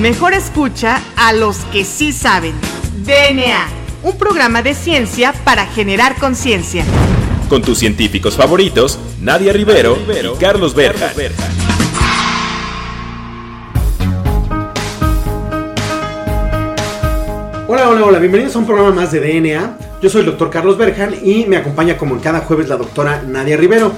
Mejor escucha a los que sí saben. DNA, un programa de ciencia para generar conciencia. Con tus científicos favoritos, Nadia Rivero, y Carlos Berja. Hola, hola, hola, bienvenidos a un programa más de DNA. Yo soy el doctor Carlos Berjan y me acompaña como en cada jueves la doctora Nadia Rivero.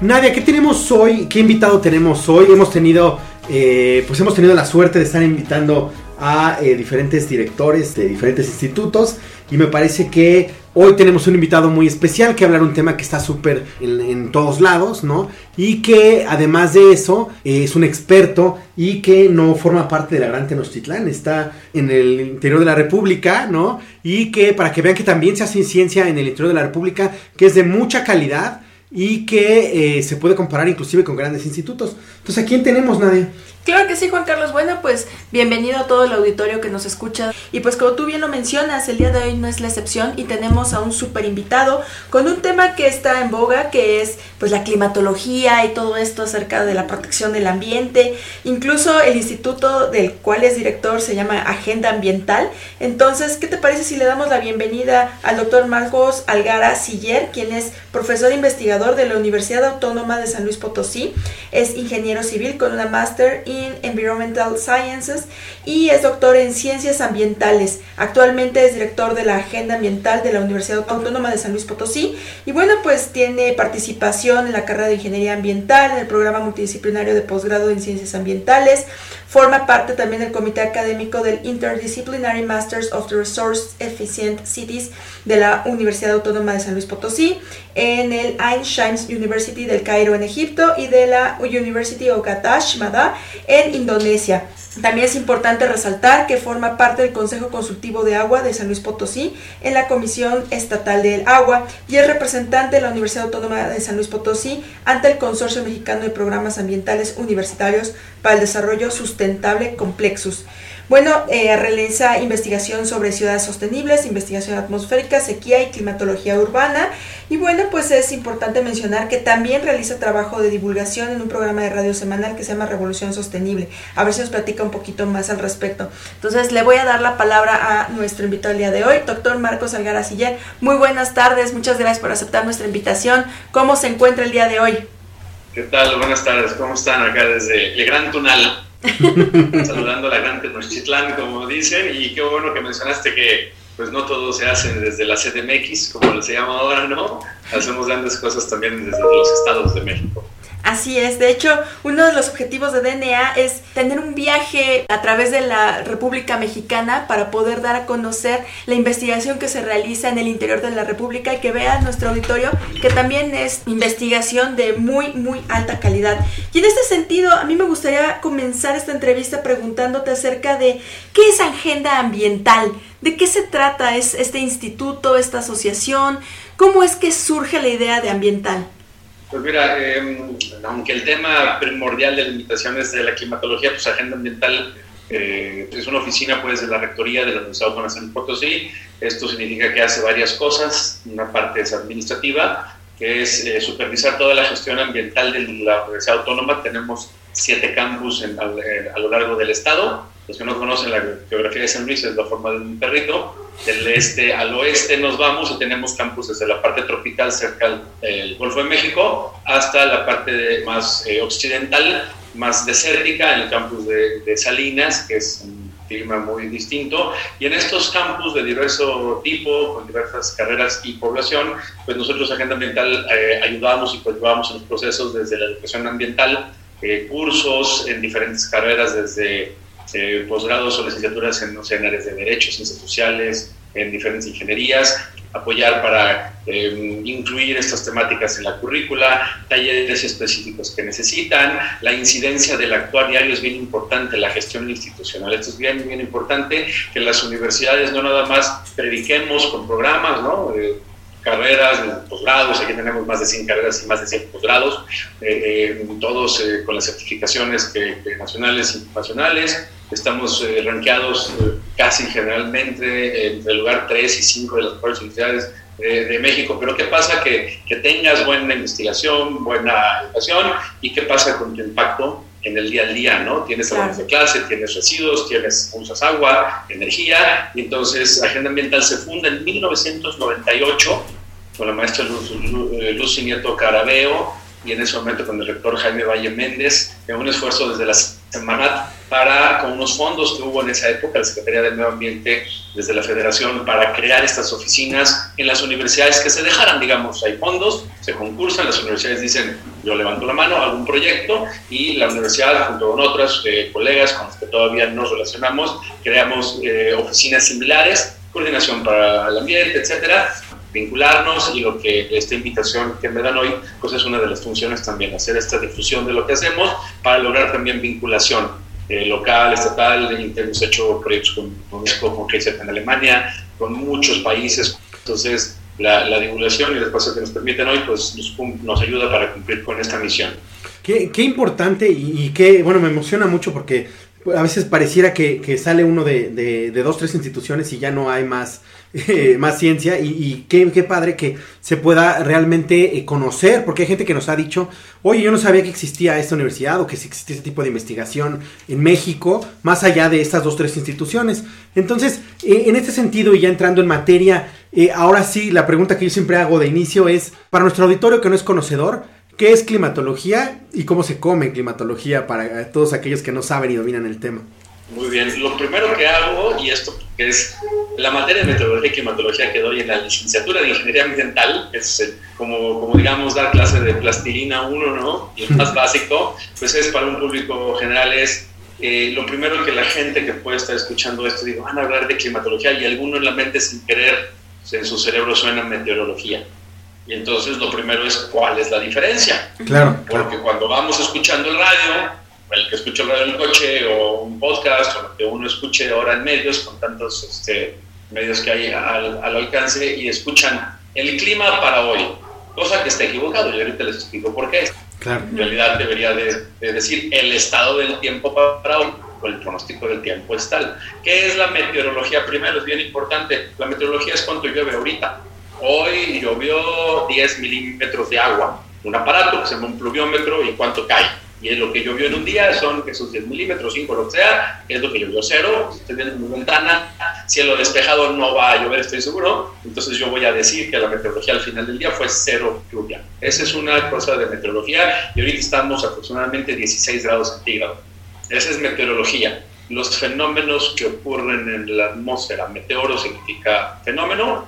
Nadia, ¿qué tenemos hoy? ¿Qué invitado tenemos hoy? Hemos tenido, eh, pues hemos tenido la suerte de estar invitando a eh, diferentes directores de diferentes institutos y me parece que hoy tenemos un invitado muy especial que hablar un tema que está súper en, todos lados, ¿no? Y que además de eso es un experto y que no forma parte de la Gran Tenochtitlán, está en el interior de la República, ¿no? Y que para que vean que también se hace ciencia en el interior de la República, que es de mucha calidad y que eh, se puede comparar inclusive con grandes institutos. Entonces, ¿a quién tenemos, Nadia? Claro que sí, Juan Carlos. Bueno, pues bienvenido a todo el auditorio que nos escucha. Y pues como tú bien lo mencionas, el día de hoy no es la excepción y tenemos a un super invitado con un tema que está en boga, que es pues la climatología y todo esto acerca de la protección del ambiente. Incluso el instituto del cual es director se llama Agenda Ambiental. Entonces, ¿qué te parece si le damos la bienvenida al doctor Marcos Algara Siller, quien es profesor investigador de la Universidad Autónoma de San Luis Potosí? Es ingeniero civil con una máster in Environmental Sciences y es doctor en Ciencias Ambientales. Actualmente es director de la Agenda Ambiental de la Universidad Autónoma de San Luis Potosí y bueno, pues tiene participación en la carrera de Ingeniería Ambiental, en el programa multidisciplinario de posgrado en Ciencias Ambientales, forma parte también del comité académico del Interdisciplinary Masters of the Resource Efficient Cities de la Universidad Autónoma de San Luis Potosí, en el Shams University del Cairo en Egipto y de la University of Gatash Mada en Indonesia. También es importante resaltar que forma parte del Consejo Consultivo de Agua de San Luis Potosí en la Comisión Estatal del Agua y es representante de la Universidad Autónoma de San Luis Potosí ante el Consorcio Mexicano de Programas Ambientales Universitarios para el Desarrollo Sustentable Complexus. Bueno, eh, realiza investigación sobre ciudades sostenibles, investigación atmosférica, sequía y climatología urbana. Y bueno, pues es importante mencionar que también realiza trabajo de divulgación en un programa de radio semanal que se llama Revolución Sostenible. A ver si nos platica un poquito más al respecto. Entonces, le voy a dar la palabra a nuestro invitado el día de hoy, doctor Marcos Algara Siller. Muy buenas tardes, muchas gracias por aceptar nuestra invitación. ¿Cómo se encuentra el día de hoy? ¿Qué tal? Buenas tardes, ¿cómo están acá desde el Gran Tunal? Saludando a la Gran Tenochtitlán, como dicen, y qué bueno que mencionaste que pues no todo se hace desde la CDMX, como se llama ahora, ¿no? Hacemos grandes cosas también desde los estados de México. Así es, de hecho, uno de los objetivos de DNA es tener un viaje a través de la República Mexicana para poder dar a conocer la investigación que se realiza en el interior de la República y que vea nuestro auditorio que también es investigación de muy, muy alta calidad. Y en este sentido, a mí me gustaría comenzar esta entrevista preguntándote acerca de qué es Agenda Ambiental, de qué se trata es este instituto, esta asociación, cómo es que surge la idea de ambiental. Pues mira, eh, aunque el tema primordial de la invitación es de la climatología, pues Agenda Ambiental eh, es una oficina pues de la Rectoría de la Universidad Autónoma de San Potosí. Esto significa que hace varias cosas. Una parte es administrativa, que es eh, supervisar toda la gestión ambiental de la Universidad Autónoma. Tenemos siete campus en, a, a, lo largo del estado. Los que no conocen la geografía de San Luis es la forma de un perrito. Del este al oeste nos vamos y tenemos campus desde la parte tropical cerca del Golfo de México hasta la parte más eh, occidental, más desértica, en el campus de, de Salinas, que es un clima muy distinto. Y en estos campus de diverso tipo, con diversas carreras y población, pues nosotros, Agenda Ambiental, eh, ayudamos y coadyuvamos en los procesos desde la educación ambiental, eh, cursos en diferentes carreras, desde eh, posgrados o licenciaturas en, no sé, áreas de derechos, ciencias sociales, en diferentes ingenierías, apoyar para eh, incluir estas temáticas en la currícula, talleres específicos que necesitan, la incidencia del actuar diario es bien importante, la gestión institucional, esto es bien, bien importante, que las universidades no nada más prediquemos con programas, ¿no? Eh, carreras, posgrados, aquí tenemos más de 100 carreras y más de 100 posgrados, eh, todos con las certificaciones que, nacionales y internacionales, estamos eh, rankeados casi generalmente entre el lugar 3 y 5 de las mejores universidades de, México. Pero ¿qué pasa? Que, que, tengas buena investigación, buena educación y qué pasa con tu impacto en el día a día, ¿no? Tienes salones de clase, tienes residuos, tienes, usas agua, energía, y entonces Agenda Ambiental se funda en 1998 con la maestra Lucy Nieto Carabeo y en ese momento con el rector Jaime Valle Méndez, en un esfuerzo desde la Semanat para, con unos fondos que hubo en esa época, la Secretaría del Medio Ambiente, desde la Federación, para crear estas oficinas en las universidades que se dejaran, digamos, hay fondos, se concursan, las universidades dicen, yo levanto la mano, un proyecto, y la universidad, junto con otras eh, colegas con las que todavía nos relacionamos, creamos eh, oficinas similares, coordinación para el ambiente, etcétera, vincularnos y lo que esta invitación que me dan hoy, pues es una de las funciones también, hacer esta difusión de lo que hacemos para lograr también vinculación eh, local, estatal, hemos hecho proyectos con UNESCO, con en Alemania, con muchos países, entonces la, la, divulgación y el espacio que nos permiten hoy, pues nos, nos ayuda para cumplir con esta misión. Qué, qué importante y, y qué, bueno, me emociona mucho porque a veces pareciera que, que sale uno de, de, de, dos, tres instituciones y ya no hay más eh, más ciencia y, qué, padre que se pueda realmente eh, conocer, porque hay gente que nos ha dicho, oye, yo no sabía que existía esta universidad o que existía este tipo de investigación en México, más allá de estas dos, tres instituciones. Entonces, eh, en este sentido, y ya entrando en materia, ahora sí, la pregunta que yo siempre hago de inicio es, para nuestro auditorio que no es conocedor, ¿qué es climatología y cómo se come climatología para todos aquellos que no saben y dominan el tema? Muy bien, lo primero que hago, y esto es la materia de meteorología y climatología que doy en la licenciatura de ingeniería ambiental, es como, como digamos dar clase de plastilina 1, ¿no? Y el más básico, pues es para un público general es eh, lo primero que la gente que puede estar escuchando esto, digo, van a hablar de climatología y alguno en la mente sin querer, en su cerebro suena meteorología. Y entonces lo primero es cuál es la diferencia. Claro. Porque cuando vamos escuchando el radio, el que escucha radio en el coche o un podcast o lo que uno escuche ahora en medios con tantos este, medios que hay al, alcance y escuchan el clima para hoy, cosa que está equivocado. Yo ahorita les explico por qué. En realidad debería de, decir el estado del tiempo para hoy o el pronóstico del tiempo es tal. ¿Qué es la meteorología? Primero, es bien importante. La meteorología es cuánto llueve ahorita. Hoy llovió 10 milímetros de agua. Un aparato que se llama un pluviómetro y cuánto cae y es lo que llovió en un día son esos 10 milímetros, 5, lo que sea, es lo que llovió cero, usted en mi ventana, cielo despejado no va a llover, estoy seguro, entonces yo voy a decir que la meteorología al final del día fue cero lluvia. Esa es una cosa de meteorología y ahorita estamos aproximadamente 16 grados centígrados. Esa es meteorología. Los fenómenos que ocurren en la atmósfera, meteoro significa fenómeno,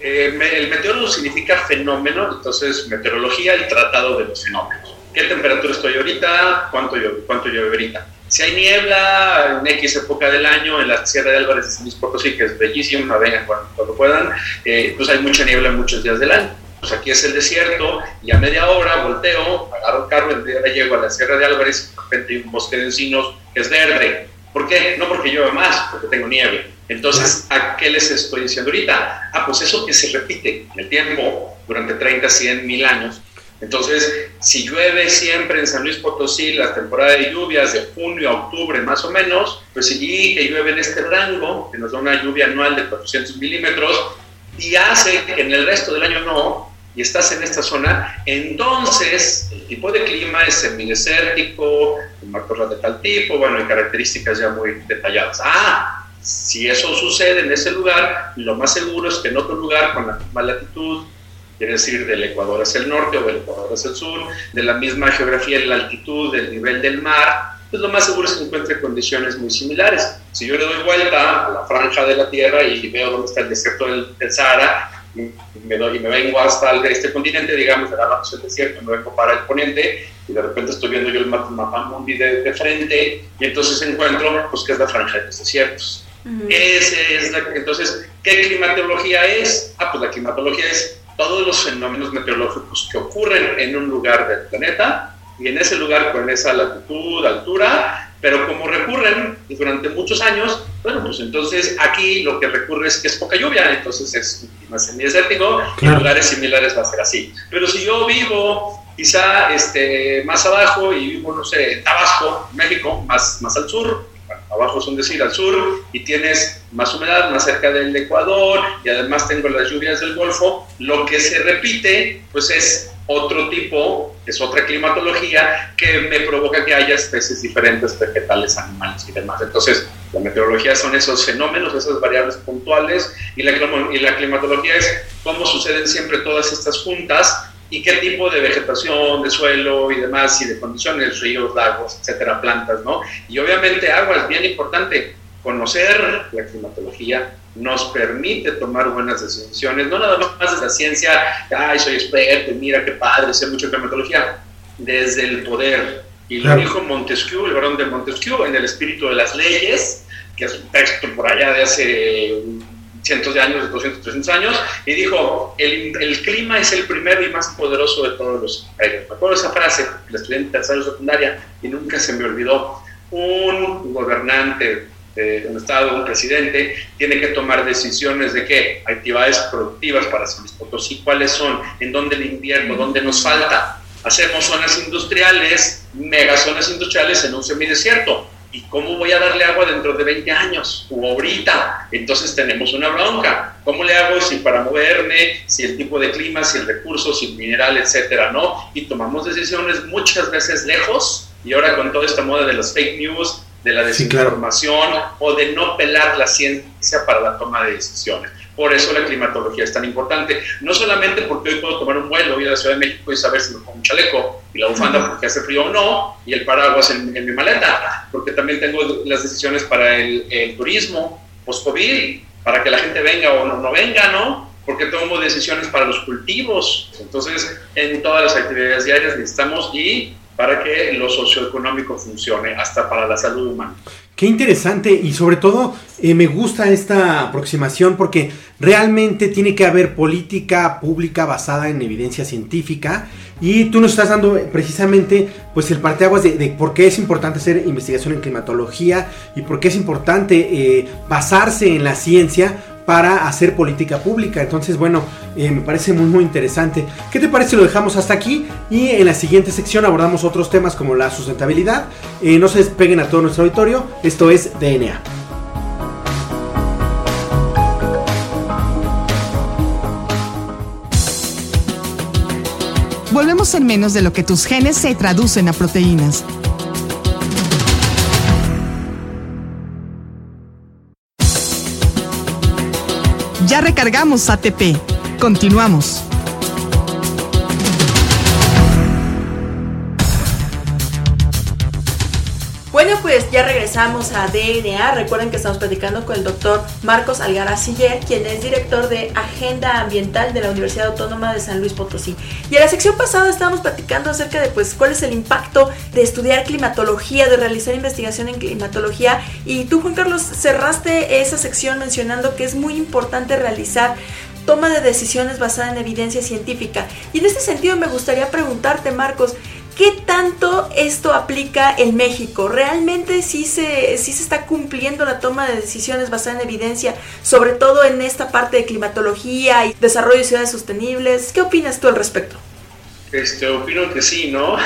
eh, el meteoro significa fenómeno, entonces meteorología, el tratado de los fenómenos qué temperatura estoy ahorita, cuánto llueve, cuánto llueve ahorita. Si hay niebla en X época del año, en la Sierra de Álvarez de San Luis Potosí, que es bellísimo, vengan cuando, cuando puedan, eh, pues hay mucha niebla en muchos días del año. Pues aquí es el desierto, y a media hora volteo, agarro el carro, y llego a la Sierra de Álvarez, y de repente hay un bosque de encinos que es verde. ¿Por qué? No porque llueve más, porque tengo nieve. Entonces, ¿a qué les estoy diciendo ahorita? Ah, pues eso que se repite en el tiempo durante 30, 100 mil años, entonces, si llueve siempre en San Luis Potosí, la temporada de lluvias de junio a octubre más o menos, pues sí que llueve en este rango, que nos da una lluvia anual de 400 milímetros, y hace que en el resto del año no, y estás en esta zona, entonces el tipo de clima es semidesértico, el mar de tal tipo, bueno, hay características ya muy detalladas. Ah, si eso sucede en ese lugar, lo más seguro es que en otro lugar con la misma latitud, quiere decir del Ecuador hacia el norte o del Ecuador hacia el sur, de la misma geografía, la altitud, del nivel del mar, pues lo más seguro es que encuentre condiciones muy similares. Si yo le doy vuelta a la franja de la Tierra y veo dónde está el desierto del, Sahara, y me, doy, y me vengo hasta este continente, digamos, agarramos el desierto, me vengo para el poniente, y de repente estoy viendo yo el mapa mundi de, de, frente, y entonces encuentro, pues, que es la franja de los desiertos. Ese es la, entonces, ¿qué climatología es? Ah, pues la climatología es todos los fenómenos meteorológicos que ocurren en un lugar del planeta y en ese lugar con esa latitud, altura, pero como recurren durante muchos años, bueno, pues entonces aquí lo que recurre es que es poca lluvia, entonces es clima semidesértico, en lugares similares va a ser así. Pero si yo vivo quizá este, más abajo y vivo, no sé, en Tabasco, México, más, más al sur, abajo es un decir, al sur, y tienes más humedad, más cerca del Ecuador, y además tengo las lluvias del Golfo, lo que se repite, pues es otro tipo, es otra climatología que me provoca que haya especies diferentes, vegetales, animales y demás. Entonces, la meteorología son esos fenómenos, esas variables puntuales, y la, y la climatología es cómo suceden siempre todas estas juntas y qué tipo de vegetación, de suelo y demás, y de condiciones, ríos, lagos, etcétera, plantas, ¿no? Y obviamente agua es bien importante. Conocer la climatología nos permite tomar buenas decisiones, no nada más desde la ciencia, ay, soy experto, mira qué padre, sé mucho de climatología, desde el poder. Y lo dijo Montesquieu, el varón de Montesquieu, en El espíritu de las leyes, que es un texto por allá de hace cientos de años, de 200, 300 años, y dijo, el, el clima es el primero y más poderoso de todos los imperios. Me acuerdo esa frase, la estudié en tercera secundaria, y nunca se me olvidó. Un gobernante un estado, un presidente, tiene que tomar decisiones de qué, actividades productivas para San Luis Potosí, cuáles son, en dónde el invierno, dónde nos falta. Hacemos zonas industriales, megazonas industriales en un semidesierto ¿Y cómo voy a darle agua dentro de 20 años o ahorita? Entonces tenemos una bronca. ¿Cómo le hago si para moverme, si el tipo de clima, si el recurso, si el mineral, etcétera, no? Y tomamos decisiones muchas veces lejos y ahora con toda esta moda de las fake news, de la desinformación o de no pelar la ciencia para la toma de decisiones. Por eso la climatología es tan importante. No solamente porque hoy puedo tomar un vuelo, ir a la Ciudad de México y saber si me pongo un chaleco y la bufanda porque hace frío o no, y el paraguas en, mi maleta, porque también tengo las decisiones para el, turismo post-COVID, para que la gente venga o no, no venga, ¿no? Porque tomo decisiones para los cultivos. Entonces, en todas las actividades diarias necesitamos y para que lo socioeconómico funcione, hasta para la salud humana. Qué interesante y sobre todo eh, me gusta esta aproximación porque realmente tiene que haber política pública basada en evidencia científica y tú nos estás dando precisamente pues el parteaguas de, de por qué es importante hacer investigación en climatología y por qué es importante eh, basarse en la ciencia para hacer política pública. Entonces, bueno, eh, me parece muy, muy interesante. ¿Qué te parece lo dejamos hasta aquí? Y en la siguiente sección abordamos otros temas como la sustentabilidad. Eh, no se despeguen a todo nuestro auditorio. Esto es DNA. Volvemos en menos de lo que tus genes se traducen a proteínas. Ya recargamos ATP. Continuamos. Pues ya regresamos a DNA. Recuerden que estamos platicando con el doctor Marcos Algara Siller, quien es director de Agenda Ambiental de la Universidad Autónoma de San Luis Potosí. Y en la sección pasada estábamos platicando acerca de pues cuál es el impacto de estudiar climatología, de realizar investigación en climatología. Y tú, Juan Carlos, cerraste esa sección mencionando que es muy importante realizar toma de decisiones basada en evidencia científica. Y en este sentido me gustaría preguntarte, Marcos, ¿Qué tanto esto aplica en México? ¿Realmente sí se, sí se está cumpliendo la toma de decisiones basada en evidencia, sobre todo en esta parte de climatología y desarrollo de ciudades sostenibles? ¿Qué opinas tú al respecto? Este, opino que sí, ¿no?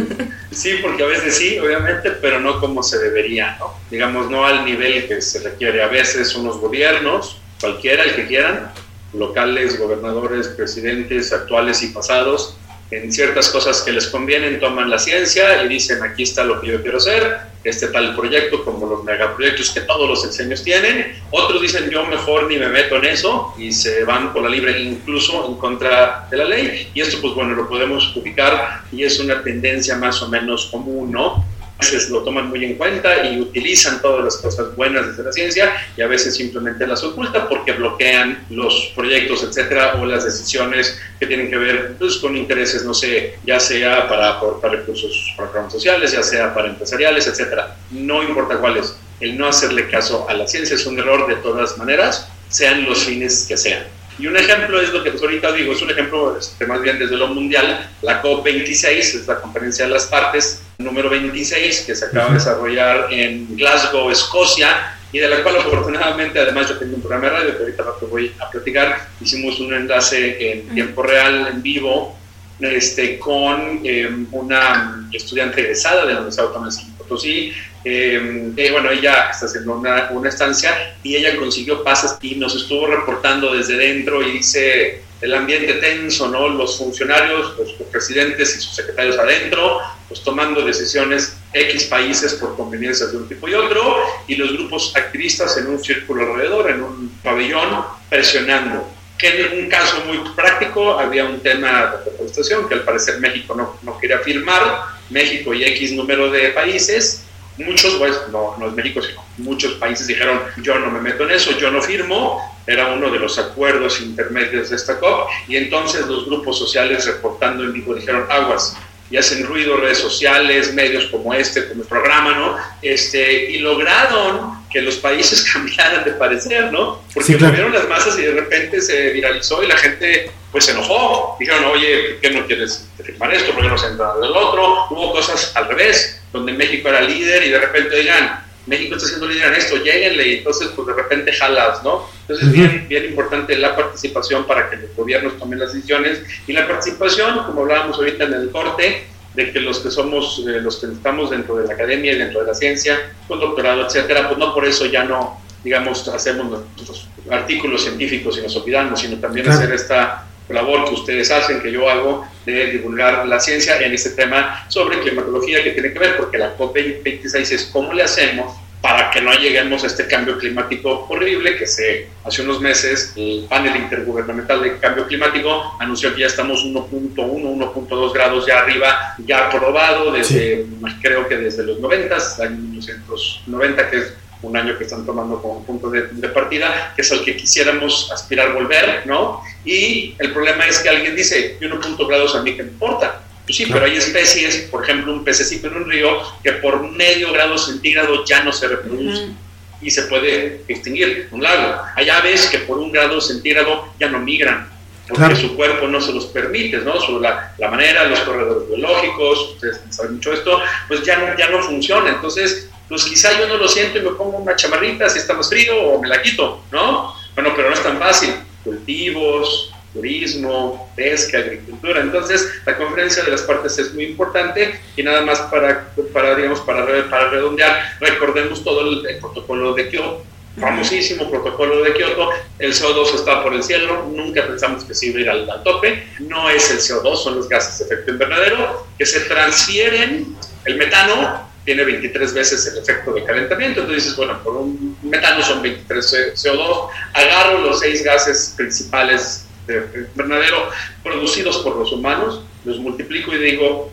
sí, porque a veces sí, obviamente, pero no como se debería, ¿no? Digamos, no al nivel que se requiere. A veces unos gobiernos, cualquiera, el que quieran, locales, gobernadores, presidentes actuales y pasados, en ciertas cosas que les convienen, toman la ciencia y dicen, aquí está lo que yo quiero hacer, este tal proyecto, como los megaproyectos que todos los enseños tienen. Otros dicen, yo mejor ni me meto en eso y se van por la libre, incluso en contra de la ley. Y esto, pues bueno, lo podemos ubicar y es una tendencia más o menos común, ¿no? Veces lo toman muy en cuenta y utilizan todas las cosas buenas desde la ciencia y a veces simplemente las ocultan porque bloquean los proyectos, etcétera, o las decisiones que tienen que ver pues, con intereses, no sé, ya sea para aportar recursos para programas sociales, ya sea para empresariales, etcétera. No importa cuáles. el no hacerle caso a la ciencia es un error de todas maneras, sean los fines que sean. Y un ejemplo es lo que pues, ahorita digo, es un ejemplo este, más bien desde lo mundial, la COP26 es la conferencia de las partes número 26 que se acaba de desarrollar en Glasgow, Escocia, y de la cual afortunadamente, además yo tengo un programa de radio que ahorita te voy a platicar, hicimos un enlace en tiempo real, en vivo, este, con em, una estudiante egresada de la Universidad Autónoma de San Potosí. Eh, eh, bueno, ella está haciendo una, una, estancia y ella consiguió pasas y nos estuvo reportando desde dentro y dice el ambiente tenso, ¿no? Los funcionarios, los presidentes y sus secretarios adentro, pues tomando decisiones X países por conveniencias de un tipo y otro, y los grupos activistas en un círculo alrededor, en un pabellón, presionando que en un caso muy práctico había un tema de deforestación que al parecer México no, no quería firmar, México y X número de países, muchos, pues no, no es México, sino muchos países dijeron yo no me meto en eso, yo no firmo, era uno de los acuerdos intermedios de esta COP, y entonces los grupos sociales reportando en vivo dijeron aguas, y hacen ruido redes sociales, medios como este, como el programa, ¿no? Este, y lograron que los países cambiaran de parecer, ¿no? Porque sí, las masas y de repente se viralizó y la gente pues se enojó. Dijeron, oye, ¿por qué no quieres firmar esto? ¿Por qué no se entra del otro? Hubo cosas al revés, donde México era líder y de repente, digan, México está siendo líder en esto, lleguenle, y entonces pues de repente jalas, ¿no? Entonces es bien, bien importante la participación para que los gobiernos tomen las decisiones y la participación, como hablábamos ahorita en el corte, de que los que somos, eh, los que estamos dentro de la academia y dentro de la ciencia, con doctorado, etcétera, pues no por eso ya no, digamos, hacemos nuestros artículos científicos y nos olvidamos, sino también claro. hacer esta labor que ustedes hacen, que yo hago, de divulgar la ciencia en este tema sobre climatología que tiene que ver, porque la COP26 es cómo le hacemos para que no lleguemos a este cambio climático horrible que se hace unos meses el panel intergubernamental de cambio climático anunció que ya estamos 1.1, 1.2 grados ya arriba, ya aprobado desde, sí. creo que desde los 90, años 1990, que es un año que están tomando como punto de, de, partida, que es al que quisiéramos aspirar volver, ¿no? Y el problema es que alguien dice, 1.2 grados a mí que me importa, sí, pero hay especies, por ejemplo, un pececito en un río, que por medio grado centígrado ya no se reproduce. Uh -huh. Y se puede extinguir un lago. Hay aves que por un grado centígrado ya no migran, porque claro. su cuerpo no se los permite, ¿no? Sobre la, la, manera, los corredores biológicos, ustedes saben mucho esto, pues ya no, ya no funciona. Entonces, pues quizá yo no lo siento y me pongo una chamarrita si está más frío o me la quito, ¿no? Bueno, pero no es tan fácil. Cultivos, turismo, pesca, agricultura. Entonces, la conferencia de las partes es muy importante y nada más para, para digamos, para, para redondear, recordemos todo el, el protocolo de Kioto, famosísimo protocolo de Kioto, el CO2 está por el cielo, nunca pensamos que se iba a ir al, al, tope, no es el CO2, son los gases de efecto invernadero que se transfieren, el metano tiene 23 veces el efecto de calentamiento, entonces dices, bueno, por un metano son 23 CO2, agarro los seis gases principales invernadero producidos por los humanos, los multiplico y digo,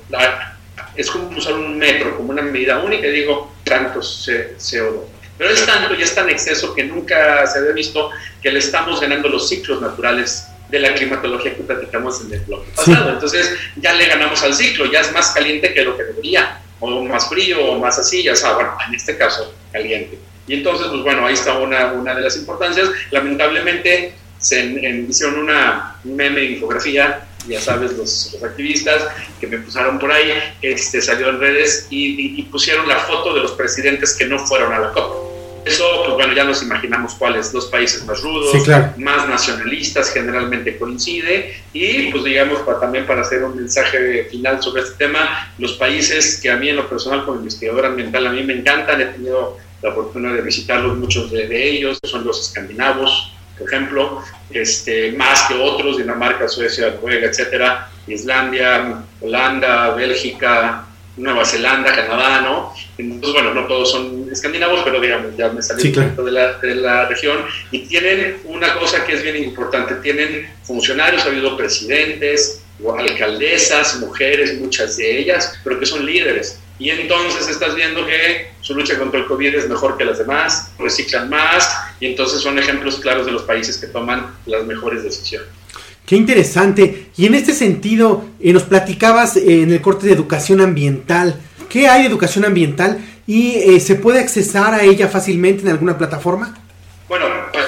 es como usar un metro, como una medida única, y digo, tantos CO2. Pero es tanto y es tan exceso que nunca se había visto que le estamos ganando los ciclos naturales de la climatología que platicamos en el bloque pasado. Sí. Entonces ya le ganamos al ciclo, ya es más caliente que lo que debería, o más frío, o más así, ya sabes, bueno, en este caso caliente. Y entonces, pues bueno, ahí está una, una de las importancias. Lamentablemente, se en, hicieron una meme infografía, ya sabes, los, los, activistas que me pusieron por ahí, este, salió en redes y, y, y, pusieron la foto de los presidentes que no fueron a la COP. Eso, pues bueno, ya nos imaginamos cuáles, los países más rudos, sí, claro. más nacionalistas, generalmente coincide, y pues digamos, para, también para hacer un mensaje final sobre este tema, los países que a mí en lo personal como investigador ambiental a mí me encantan, he tenido la fortuna de visitarlos, muchos de, de ellos, son los escandinavos, por ejemplo, este, más que otros, Dinamarca, Suecia, Noruega, etcétera, Islandia, Holanda, Bélgica, Nueva Zelanda, Canadá, ¿no? Entonces, bueno, no todos son escandinavos, pero digamos, ya me salí sí, claro. de, la, de la región y tienen una cosa que es bien importante, tienen funcionarios, ha habido presidentes, alcaldesas, mujeres, muchas de ellas, pero que son líderes. Y entonces estás viendo que su lucha contra el COVID es mejor que las demás, reciclan más, y entonces son ejemplos claros de los países que toman las mejores decisiones. Qué interesante. Y en este sentido, eh, nos platicabas eh, en el corte de educación ambiental. ¿Qué hay de educación ambiental y eh, se puede accesar a ella fácilmente en alguna plataforma. Bueno, pues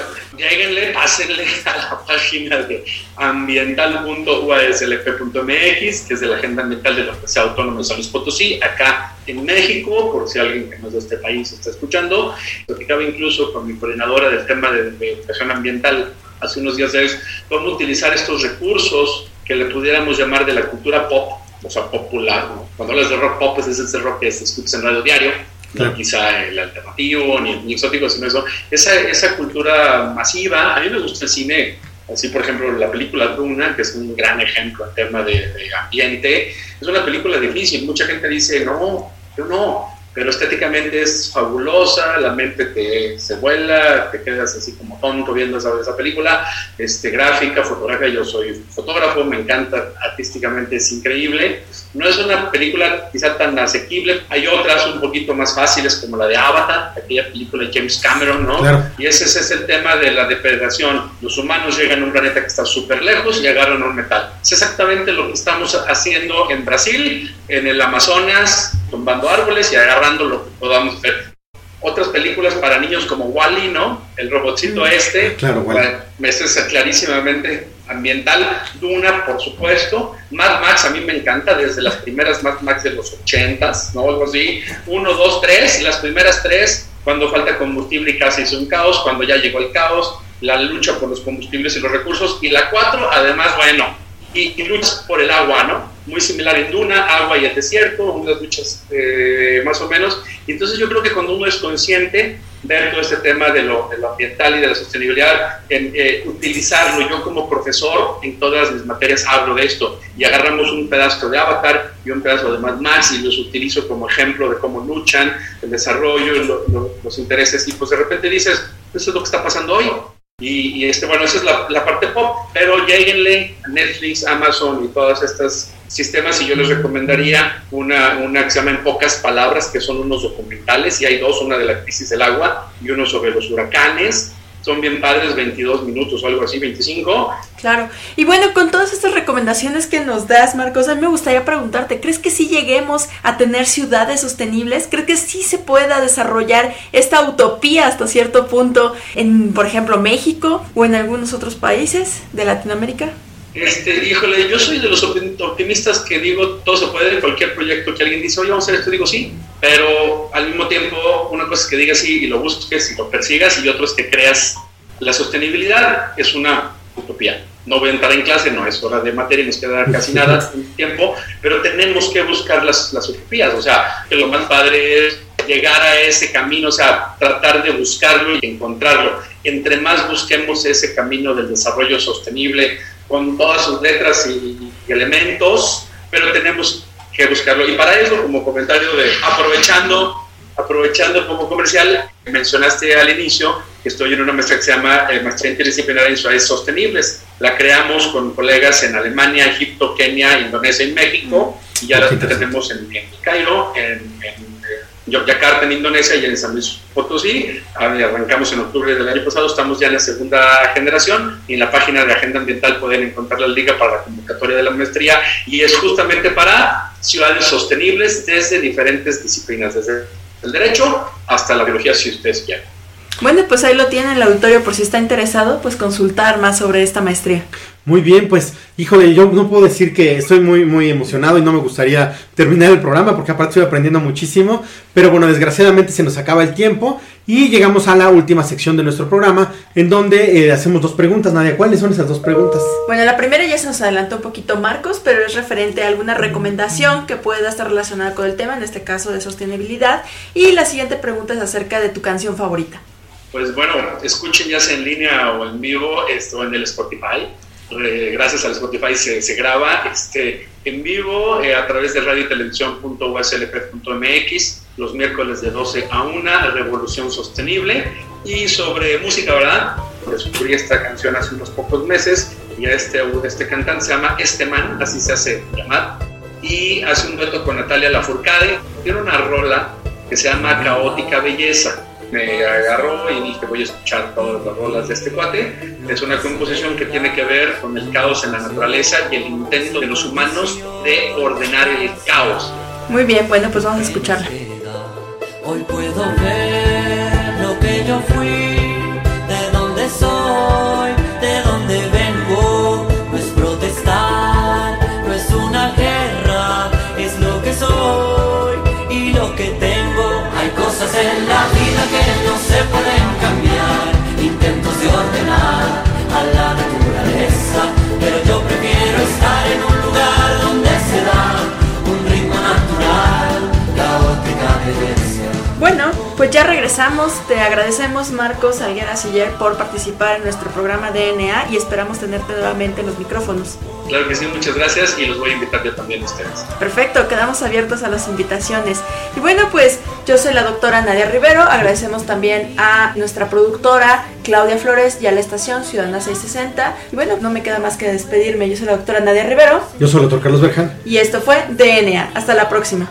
pásenle a la página de ambiental.uaslp.mx, que es de la Agenda Ambiental de la Universidad Autónoma de San Luis Potosí, acá en México, por si alguien que no es de este país está escuchando. Platicaba incluso con mi coordinadora del tema de, educación ambiental hace unos días de hoy, cómo utilizar estos recursos que le pudiéramos llamar de la cultura pop, o sea, popular. ¿no? Cuando hablas de rock pop, pues es ese rock que se escucha en radio diario, no quizá el alternativo ni el exótico, sino eso. Esa, esa cultura masiva, a mí me gusta el cine, así por ejemplo la película Duna, que es un gran ejemplo en tema de, de ambiente, es una película difícil, mucha gente dice, no, yo no, pero estéticamente es fabulosa, la mente te se vuela, te quedas así como tonto viendo esa, esa película, este, gráfica, fotográfica, yo soy fotógrafo, me encanta, artísticamente es increíble. No es una película quizá tan asequible, hay otras un poquito más fáciles como la de Avatar, aquella película de James Cameron, ¿no? Claro. Y ese, ese, es el tema de la depredación. Los humanos llegan a un planeta que está súper lejos y agarran un metal. Es exactamente lo que estamos haciendo en Brasil, en el Amazonas, tumbando árboles y agarrando lo que podamos ver. Otras películas para niños como Wally, ¿no? El robotcito este. Claro, Wally. Eso es clarísimamente ambiental. Duna, por supuesto. Mad Max a mí me encanta desde las primeras Mad Max de los 80s, ¿no? Algo así. Uno, dos, tres. Las primeras tres, cuando falta combustible y casi es un caos. Cuando ya llegó el caos, la lucha por los combustibles y los recursos. Y la cuatro, además, bueno, y, y luchas por el agua, ¿no? Muy similar en Duna, agua y el desierto, unas luchas eh, más o menos. Y entonces yo creo que cuando uno es consciente, ver todo este tema de lo, de lo ambiental y de la sostenibilidad, en, eh, utilizarlo. Yo como profesor en todas mis materias hablo de esto y agarramos un pedazo de Avatar y un pedazo de Mad Max y los utilizo como ejemplo de cómo luchan, el desarrollo, lo, lo, los intereses y pues de repente dices, eso es lo que está pasando hoy. Y, este, bueno, esa es la, parte pop, pero lleguenle a Netflix, Amazon y todas estas sistemas y yo les recomendaría una, una que se llama En pocas palabras, que son unos documentales, y hay dos, una de la crisis del agua y uno sobre los huracanes. Son bien padres, 22 minutos o algo así, 25. Claro. Y bueno, con todas estas recomendaciones que nos das, Marcos, a mí me gustaría preguntarte, ¿crees que sí lleguemos a tener ciudades sostenibles? ¿Crees que sí se pueda desarrollar esta utopía hasta cierto punto en, por ejemplo, México o en algunos otros países de Latinoamérica? Este, híjole, yo soy de los optimistas que digo, todo se puede, cualquier proyecto que alguien dice, oye, vamos a hacer esto, digo sí, pero al mismo tiempo, una cosa es que digas sí y lo busques y lo persigas, y otro es que creas. La sostenibilidad es una utopía. No voy a entrar en clase, no es hora de materia, nos queda casi nada tiempo, pero tenemos que buscar las, las utopías, o sea, que lo más padre es llegar a ese camino, o sea, tratar de buscarlo y encontrarlo. Entre más busquemos ese camino del desarrollo sostenible, con todas sus letras y, y, elementos, pero tenemos que buscarlo. Y para eso, como comentario de aprovechando, aprovechando como comercial, mencionaste al inicio que estoy en una maestría que se llama eh, Maestría Interdisciplinaria en Ciudades Sostenibles. La creamos con colegas en Alemania, Egipto, Kenia, Indonesia y México, y ya la tenemos en, en Cairo, en, en Yogyakarta en Indonesia y en San Luis Potosí. Arrancamos en octubre del año pasado, estamos ya en la segunda generación y en la página de Agenda Ambiental pueden encontrar la liga para la convocatoria de la maestría y es justamente para ciudades sostenibles desde diferentes disciplinas, desde el derecho hasta la biología si ustedes quieren. Bueno, pues ahí lo tiene el auditorio por si está interesado, pues consultar más sobre esta maestría. Muy bien, pues, híjole, yo no puedo decir que estoy muy, muy emocionado y no me gustaría terminar el programa porque aparte estoy aprendiendo muchísimo, pero bueno, desgraciadamente se nos acaba el tiempo y llegamos a la última sección de nuestro programa en donde eh, hacemos dos preguntas. Nadia, ¿cuáles son esas dos preguntas? Bueno, la primera ya se nos adelantó un poquito Marcos, pero es referente a alguna recomendación que pueda estar relacionada con el tema, en este caso de sostenibilidad. Y la siguiente pregunta es acerca de tu canción favorita. Pues bueno, escuchen ya sea en línea o en vivo esto en el Spotify eh, gracias al Spotify se, graba este, en vivo eh, a través de radio y televisión.uslp.mx los miércoles de 12 a 1, Revolución Sostenible. Y sobre música, ¿verdad? Descubrí esta canción hace unos pocos meses y a este, este cantante se llama Este Man, así se hace llamar. Y hace un dueto con Natalia Lafourcade. Tiene una rola que se llama Caótica Belleza me agarró y dije voy a escuchar todas las rolas de este cuate. Es una composición que tiene que ver con el caos en la naturaleza y el intento de los humanos de ordenar el caos. Muy bien, bueno, pues vamos a escucharla. Hoy puedo ver lo que yo fui, ordenar pues ya regresamos. Te agradecemos, Marcos Alguera Siller, por participar en nuestro programa DNA y esperamos tenerte nuevamente en los micrófonos. Claro que sí, muchas gracias y los voy a invitar yo también a ustedes. Perfecto, quedamos abiertos a las invitaciones. Y bueno, pues yo soy la doctora Nadia Rivero. Agradecemos también a nuestra productora Claudia Flores y a la estación Ciudadana 660. Y bueno, no me queda más que despedirme. Yo soy la doctora Nadia Rivero Yo soy el doctor Carlos Berjan. y esto fue DNA. Hasta la próxima.